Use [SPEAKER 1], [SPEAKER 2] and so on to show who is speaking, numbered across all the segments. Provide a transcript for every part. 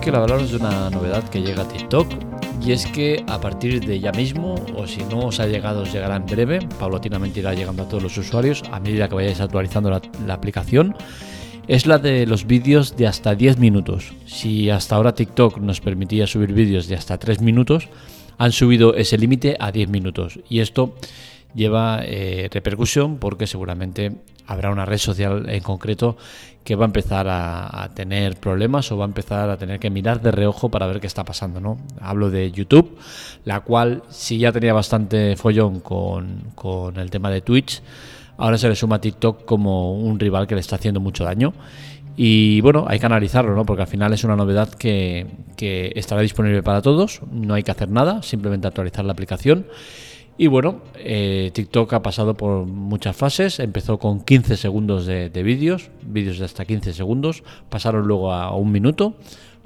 [SPEAKER 1] Hoy quiero hablaros de una novedad que llega a TikTok y es que a partir de ya mismo, o si no os ha llegado, os llegará en breve, paulatinamente irá llegando a todos los usuarios a medida que vayáis actualizando la, la aplicación, es la de los vídeos de hasta 10 minutos. Si hasta ahora TikTok nos permitía subir vídeos de hasta 3 minutos, han subido ese límite a 10 minutos. Y esto lleva eh, repercusión porque seguramente habrá una red social en concreto que va a empezar a, tener problemas o va a empezar a tener que mirar de reojo para ver qué está pasando. ¿no? Hablo de YouTube, la cual si ya tenía bastante follón con, con el tema de Twitch, ahora se le suma a TikTok como un rival que le está haciendo mucho daño. Y bueno, hay que analizarlo, ¿no? Porque al final es una novedad que, que estará disponible para todos. No hay que hacer nada, simplemente actualizar la aplicación. Y bueno, eh, TikTok ha pasado por muchas fases. Empezó con 15 segundos de, vídeos, vídeos de hasta 15 segundos. Pasaron luego a un minuto,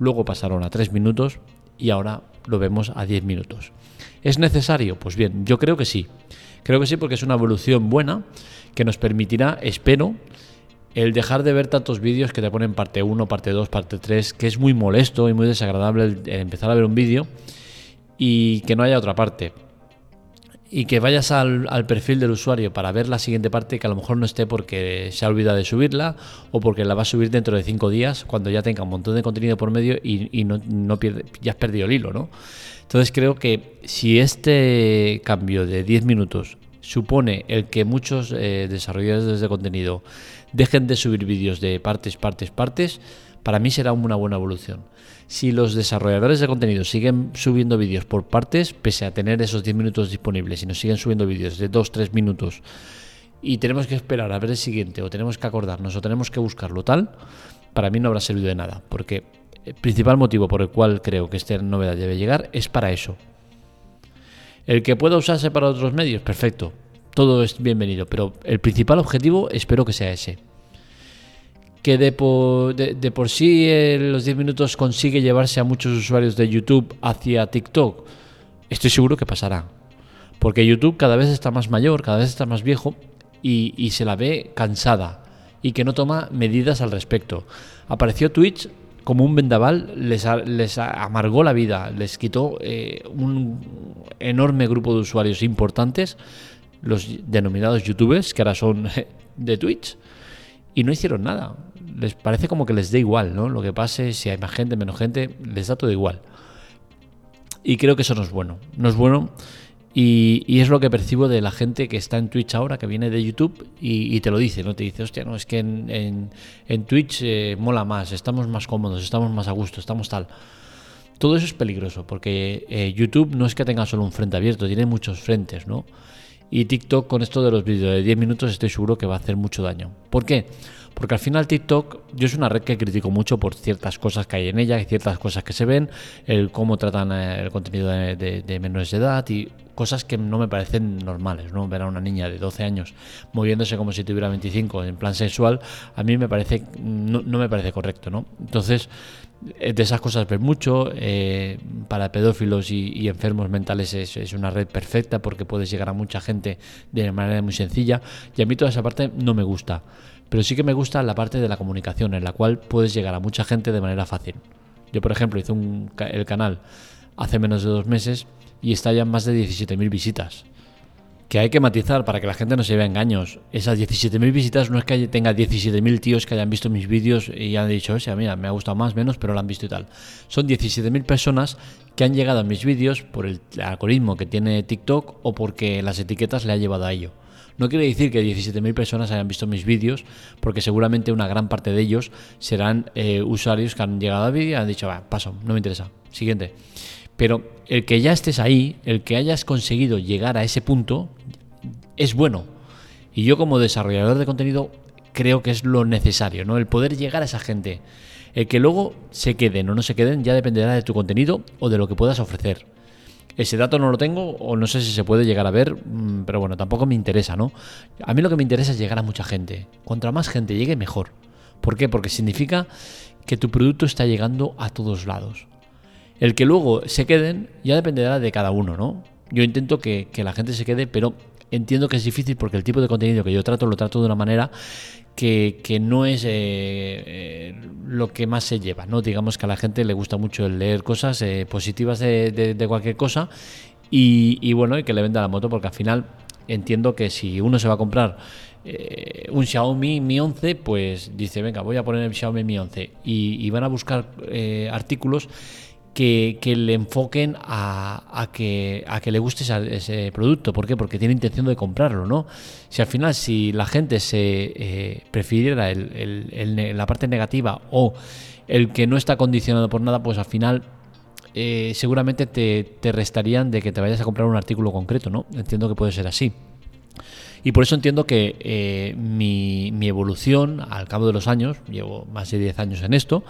[SPEAKER 1] luego pasaron a 3 minutos y ahora lo vemos a 10 minutos. ¿Es necesario? Pues bien, yo creo que sí. Creo que sí porque es una evolución buena que nos permitirá, espero, el dejar de ver tantos vídeos que te ponen parte 1, parte 2, parte 3, que es muy molesto y muy desagradable empezar a ver un vídeo y que no haya otra parte y que vayas al, perfil del usuario para ver la siguiente parte que a lo mejor no esté porque se ha olvidado de subirla o porque la va a subir dentro de cinco días cuando ya tenga un montón de contenido por medio y, no, ya has perdido el hilo, ¿no? Entonces creo que si este cambio de 10 minutos supone el que muchos eh, desarrolladores de contenido dejen de subir vídeos de partes, partes, partes, para mí será una buena evolución. Si los desarrolladores de contenido siguen subiendo vídeos por partes, pese a tener esos 10 minutos disponibles, y nos siguen subiendo vídeos de 2-3 minutos y tenemos que esperar a ver el siguiente, o tenemos que acordarnos, o tenemos que buscarlo tal, para mí no habrá servido de nada, porque el principal motivo por el cual creo que esta novedad debe llegar es para eso. El que pueda usarse para otros medios, perfecto, todo es bienvenido, pero el principal objetivo espero que sea ese que de por, de, por sí eh, los 10 minutos consigue llevarse a muchos usuarios de YouTube hacia TikTok, estoy seguro que pasará. Porque YouTube cada vez está más mayor, cada vez está más viejo y, se la ve cansada y que no toma medidas al respecto. Apareció Twitch como un vendaval, les, les amargó la vida, les quitó eh, un enorme grupo de usuarios importantes, los denominados youtubers, que ahora son de Twitch, y no hicieron nada les parece como que les da igual, ¿no? Lo que pase, si hay más gente, menos gente, les da todo igual. Y creo que eso no es bueno. No es bueno. Y, es lo que percibo de la gente que está en Twitch ahora, que viene de YouTube y, te lo dice, ¿no? Te dice, hostia, no, es que en, Twitch eh, mola más, estamos más cómodos, estamos más a gusto, estamos tal. Todo eso es peligroso, porque eh, YouTube no es que tenga solo un frente abierto, tiene muchos frentes, ¿no? Y TikTok con esto de los vídeos de 10 minutos estoy seguro que va a hacer mucho daño. ¿Por qué? Porque al final TikTok, yo es una red que critico mucho por ciertas cosas que hay en ella, ciertas cosas que se ven, el cómo tratan eh, el contenido de, menores de edad y cosas que no me parecen normales, ¿no? Ver a una niña de 12 años moviéndose como si tuviera 25 en plan sexual, a mí me parece, no, me parece correcto, ¿no? Entonces, eh, de esas cosas ver mucho, eh, para pedófilos y, enfermos mentales es, es, una red perfecta porque puedes llegar a mucha gente de manera muy sencilla y a mí toda esa parte no me gusta. Pero sí que me gusta la parte de la comunicación, en la cual puedes llegar a mucha gente de manera fácil. Yo, por ejemplo, hice un, el canal hace menos de dos meses y está ya en más de 17.000 visitas. Que hay que matizar para que la gente no se vea engaños. Esas 17.000 visitas no es que tenga 17.000 tíos que hayan visto mis vídeos y han dicho, o sea, mira, me ha gustado más, menos, pero lo han visto y tal. Son 17.000 personas que han llegado a mis vídeos por el algoritmo que tiene TikTok o porque las etiquetas le ha llevado a ello. No quiere decir que 17.000 personas hayan visto mis vídeos, porque seguramente una gran parte de ellos serán eh, usuarios que han llegado al vídeo y han dicho, va, paso, no me interesa, siguiente. Pero el que ya estés ahí, el que hayas conseguido llegar a ese punto, es bueno. Y yo como desarrollador de contenido creo que es lo necesario, ¿no? El poder llegar a esa gente. El que luego se queden o no se queden ya dependerá de tu contenido o de lo que puedas ofrecer. Ese dato no lo tengo o no sé si se puede llegar a ver, mm, pero bueno, tampoco me interesa, ¿no? A mí lo que me interesa es llegar a mucha gente. Contra más gente llegue, mejor. ¿Por qué? Porque significa que tu producto está llegando a todos lados. El que luego se queden ya dependerá de cada uno, ¿no? Yo intento que, la gente se quede, pero entiendo que es difícil porque el tipo de contenido que yo trato lo trato de una manera que, no es eh, eh, lo que más se lleva, ¿no? Digamos que a la gente le gusta mucho el leer cosas eh, positivas de, cualquier cosa y, bueno, y que le venda la moto porque al final entiendo que si uno se va a comprar un Xiaomi Mi 11, pues dice, venga, voy a poner el Xiaomi Mi 11 y, y van a buscar artículos que, le enfoquen a, que, le guste ese, producto. ¿Por qué? Porque tiene intención de comprarlo, ¿no? Si al final, si la gente se eh, prefiriera la parte negativa o el que no está condicionado por nada, pues al final eh, seguramente te, restarían de que te vayas a comprar un artículo concreto, ¿no? Entiendo que puede ser así. Y por eso entiendo que eh, mi, mi, evolución al cabo de los años, llevo más de 10 años en esto,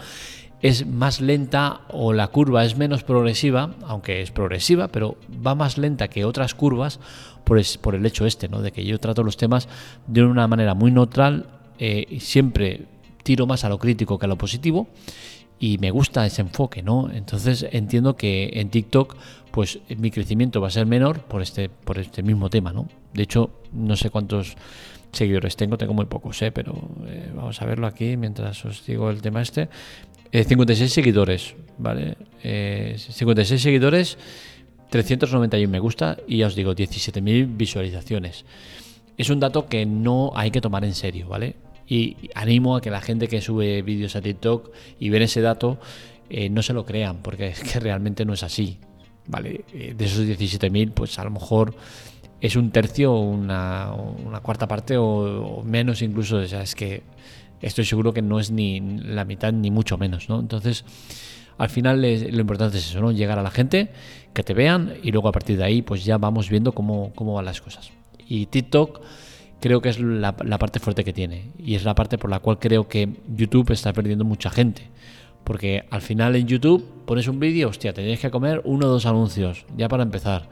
[SPEAKER 1] es más lenta o la curva es menos progresiva, aunque es progresiva, pero va más lenta que otras curvas por, por el hecho este, ¿no? de que yo trato los temas de una manera muy neutral, eh, siempre tiro más a lo crítico que a lo positivo y me gusta ese enfoque, ¿no? Entonces entiendo que en TikTok pues mi crecimiento va a ser menor por este por este mismo tema, ¿no? De hecho, no sé cuántos seguidores tengo, tengo muy pocos, ¿eh? pero eh, vamos a verlo aquí mientras os digo el tema este. 56 eh, seguidores, ¿vale? 56 eh, seguidores, 391 me gusta y ya os digo, 17.000 visualizaciones. Es un dato que no hay que tomar en serio, ¿vale? Y animo a que la gente que sube vídeos a TikTok y ven ese dato eh, no se lo crean, porque es que realmente no es así, ¿vale? De esos 17.000, pues a lo mejor es un tercio, una, una cuarta parte o, o menos incluso, o sea, es que estoy seguro que no es ni la mitad ni mucho menos, ¿no? Entonces, al final lo importante es eso, ¿no? Llegar a la gente, que te vean y luego a partir de ahí pues ya vamos viendo cómo, cómo van las cosas. Y TikTok creo que es la, parte fuerte que tiene y es la parte por la cual creo que YouTube está perdiendo mucha gente. Porque al final en YouTube pones un vídeo, hostia, tenéis que comer uno o dos anuncios, ya para empezar.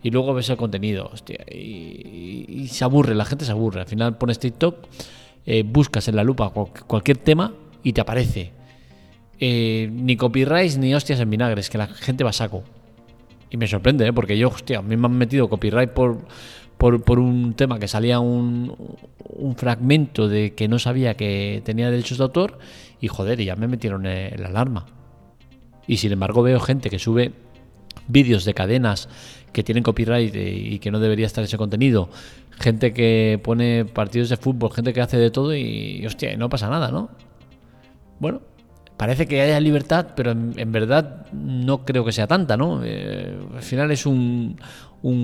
[SPEAKER 1] Y luego ves el contenido, hostia, y, y se aburre, la gente se aburre. Al final pones TikTok eh, buscas en la lupa cualquier tema y te aparece. Eh, ni copyright ni hostias en vinagres, que la gente va saco. Y me sorprende, ¿eh? porque yo, hostia, a mí me han metido copyright por, por, un tema que salía un, un, fragmento de que no sabía que tenía derechos de autor y joder, y ya me metieron la alarma. Y sin embargo veo gente que sube vídeos de cadenas que tienen copyright y que no debería estar ese contenido, gente que pone partidos de fútbol, gente que hace de todo y, hostia, no pasa nada, ¿no? Bueno, parece que haya libertad, pero en, verdad no creo que sea tanta, ¿no? Eh, al final es un,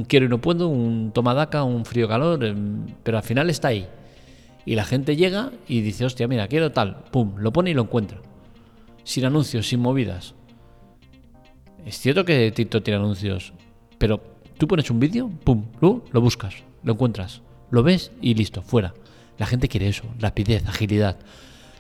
[SPEAKER 1] quiero y no puedo, un toma daca, un frío calor, em, pero al final está ahí. Y la gente llega y dice, hostia, mira, quiero tal, pum, lo pone y lo encuentra. Sin anuncios, sin movidas. Es cierto que TikTok tiene anuncios, pero tú pones un vídeo, pum, lo buscas lo encuentras, lo ves y listo, fuera. La gente quiere eso, rapidez, agilidad.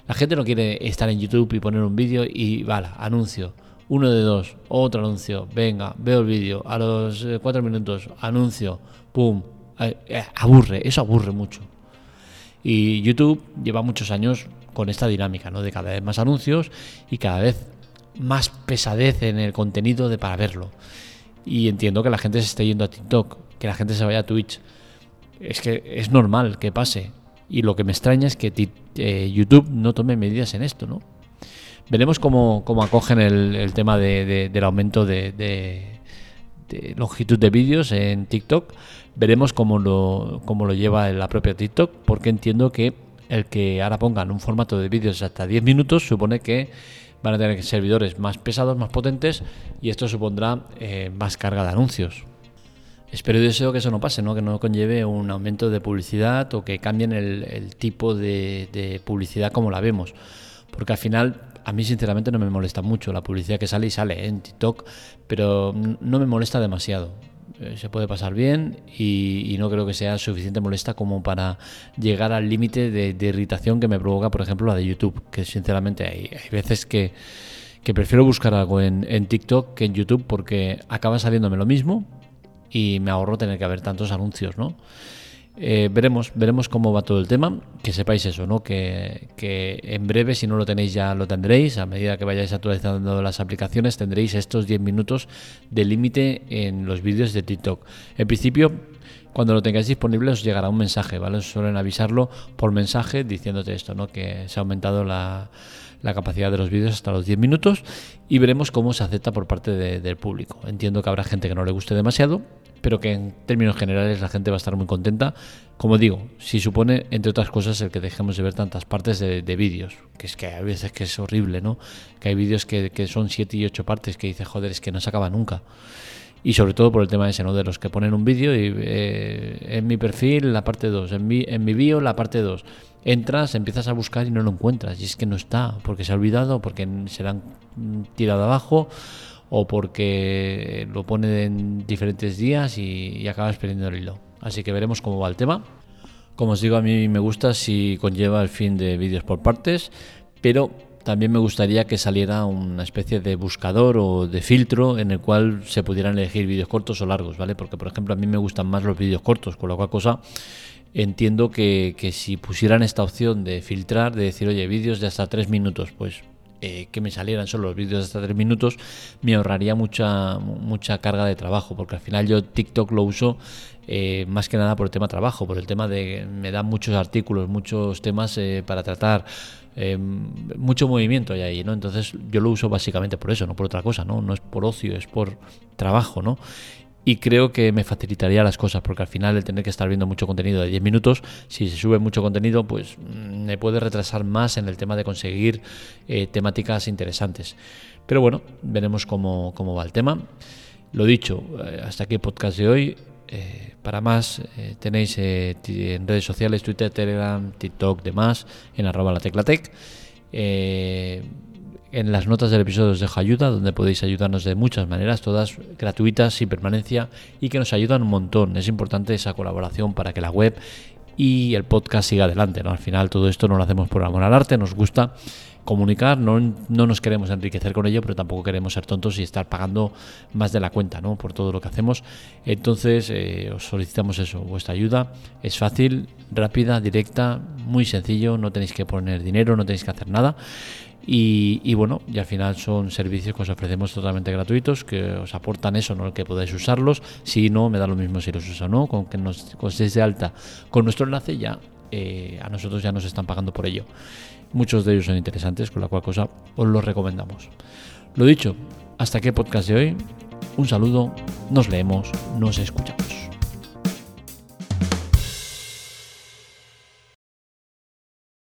[SPEAKER 1] La gente no quiere estar en YouTube y poner un vídeo y, vale, anuncio. Uno de dos, otro anuncio, venga, veo el vídeo, a los eh, cuatro minutos, anuncio, pum, eh, eh, aburre, eso aburre mucho. Y YouTube lleva muchos años con esta dinámica, ¿no? De cada vez más anuncios y cada vez más pesadez en el contenido de para verlo. Y entiendo que la gente se esté yendo a TikTok, que la gente se vaya a Twitch, es que es normal que pase. Y lo que me extraña es que eh, YouTube no tome medidas en esto, ¿no? Veremos cómo, acogen el, tema del aumento de, longitud de vídeos en TikTok. Veremos cómo lo, cómo lo lleva la propia TikTok, porque entiendo que el que ahora pongan un formato de vídeos hasta 10 minutos supone que van a tener servidores más pesados, más potentes, y esto supondrá eh, más carga de anuncios. Espero y deseo que eso no pase, ¿no? que no conlleve un aumento de publicidad o que cambien el, tipo de, publicidad como la vemos. Porque al final, a mí sinceramente no me molesta mucho la publicidad que sale y sale en TikTok, pero no me molesta demasiado. Eh, se puede pasar bien y, no creo que sea suficiente molesta como para llegar al límite de, irritación que me provoca, por ejemplo, la de YouTube, que sinceramente hay, veces que, prefiero buscar algo en, en TikTok que en YouTube porque acaba saliéndome lo mismo y me ahorro tener que ver tantos anuncios, ¿no? Eh, veremos, veremos cómo va todo el tema. Que sepáis eso, ¿no? Que, que, en breve, si no lo tenéis, ya lo tendréis. A medida que vayáis actualizando las aplicaciones, tendréis estos 10 minutos de límite en los vídeos de TikTok. En principio, cuando lo tengáis disponible, os llegará un mensaje, ¿vale? Os suelen avisarlo por mensaje diciéndote esto, ¿no? Que se ha aumentado la, la capacidad de los vídeos hasta los 10 minutos y veremos cómo se acepta por parte del público. Entiendo que habrá gente que no le guste demasiado pero que en términos generales la gente va a estar muy contenta. Como digo, si supone, entre otras cosas, el que dejemos de ver tantas partes de, vídeos, que es que a veces que es horrible, ¿no? Que hay vídeos que, son 7 y 8 partes que dice, joder, es que no se acaba nunca. Y sobre todo por el tema ese, ¿no? De los que ponen un vídeo y eh, en mi perfil la parte 2, en mi, en mi bio la parte 2. Entras, empiezas a buscar y no lo encuentras. Y es que no está, porque se ha olvidado, porque se la han tirado abajo o porque lo pone en diferentes días y, acabas perdiendo el hilo. Así que veremos cómo va el tema. Como os digo, a mí me gusta si conlleva el fin de vídeos por partes, pero también me gustaría que saliera una especie de buscador o de filtro en el cual se pudieran elegir vídeos cortos o largos, ¿vale? Porque, por ejemplo, a mí me gustan más los vídeos cortos, con lo cual cosa entiendo que si pusieran esta opción de filtrar, de decir, oye, vídeos de hasta tres minutos, pues eh, que me salieran solo los vídeos de hasta 3 minutos, me ahorraría mucha, mucha carga de trabajo, porque al final yo TikTok lo uso eh, más que nada por el tema trabajo, por el tema de me dan muchos artículos, muchos temas eh, para tratar, mucho movimiento hay ahí, ¿no? Entonces yo lo uso básicamente por eso, no por otra cosa, ¿no? No es por ocio, es por trabajo, ¿no? Y creo que me facilitaría las cosas porque al final el tener que estar viendo mucho contenido de 10 minutos, si se sube mucho contenido, pues mm, me puede retrasar más en el tema de conseguir eh, temáticas interesantes. Pero bueno, veremos cómo, cómo, va el tema. Lo dicho, eh, hasta aquí el podcast de hoy. Eh, para más tenéis en redes sociales, Twitter, Telegram, TikTok, demás, en arroba la teclatec. En las notas del episodio os dejo ayuda, donde podéis ayudarnos de muchas maneras, todas gratuitas, sin permanencia y que nos ayudan un montón. Es importante esa colaboración para que la web y el podcast siga adelante. ¿no? Al final todo esto no lo hacemos por amor al arte, nos gusta comunicar, no, no, nos queremos enriquecer con ello, pero tampoco queremos ser tontos y estar pagando más de la cuenta ¿no? por todo lo que hacemos. Entonces eh, os solicitamos eso, vuestra ayuda. Es fácil, rápida, directa, muy sencillo, no tenéis que poner dinero, no tenéis que hacer nada. Y, bueno, y al final son servicios que os ofrecemos totalmente gratuitos, que os aportan eso, ¿no? El que podáis usarlos. Si no, me da lo mismo si los usa o no, con que nos os de alta con nuestro enlace ya, eh, a nosotros ya nos están pagando por ello. Muchos de ellos son interesantes, con la cual cosa os los recomendamos. Lo dicho, hasta aquí el podcast de hoy. Un saludo, nos leemos, nos escuchamos.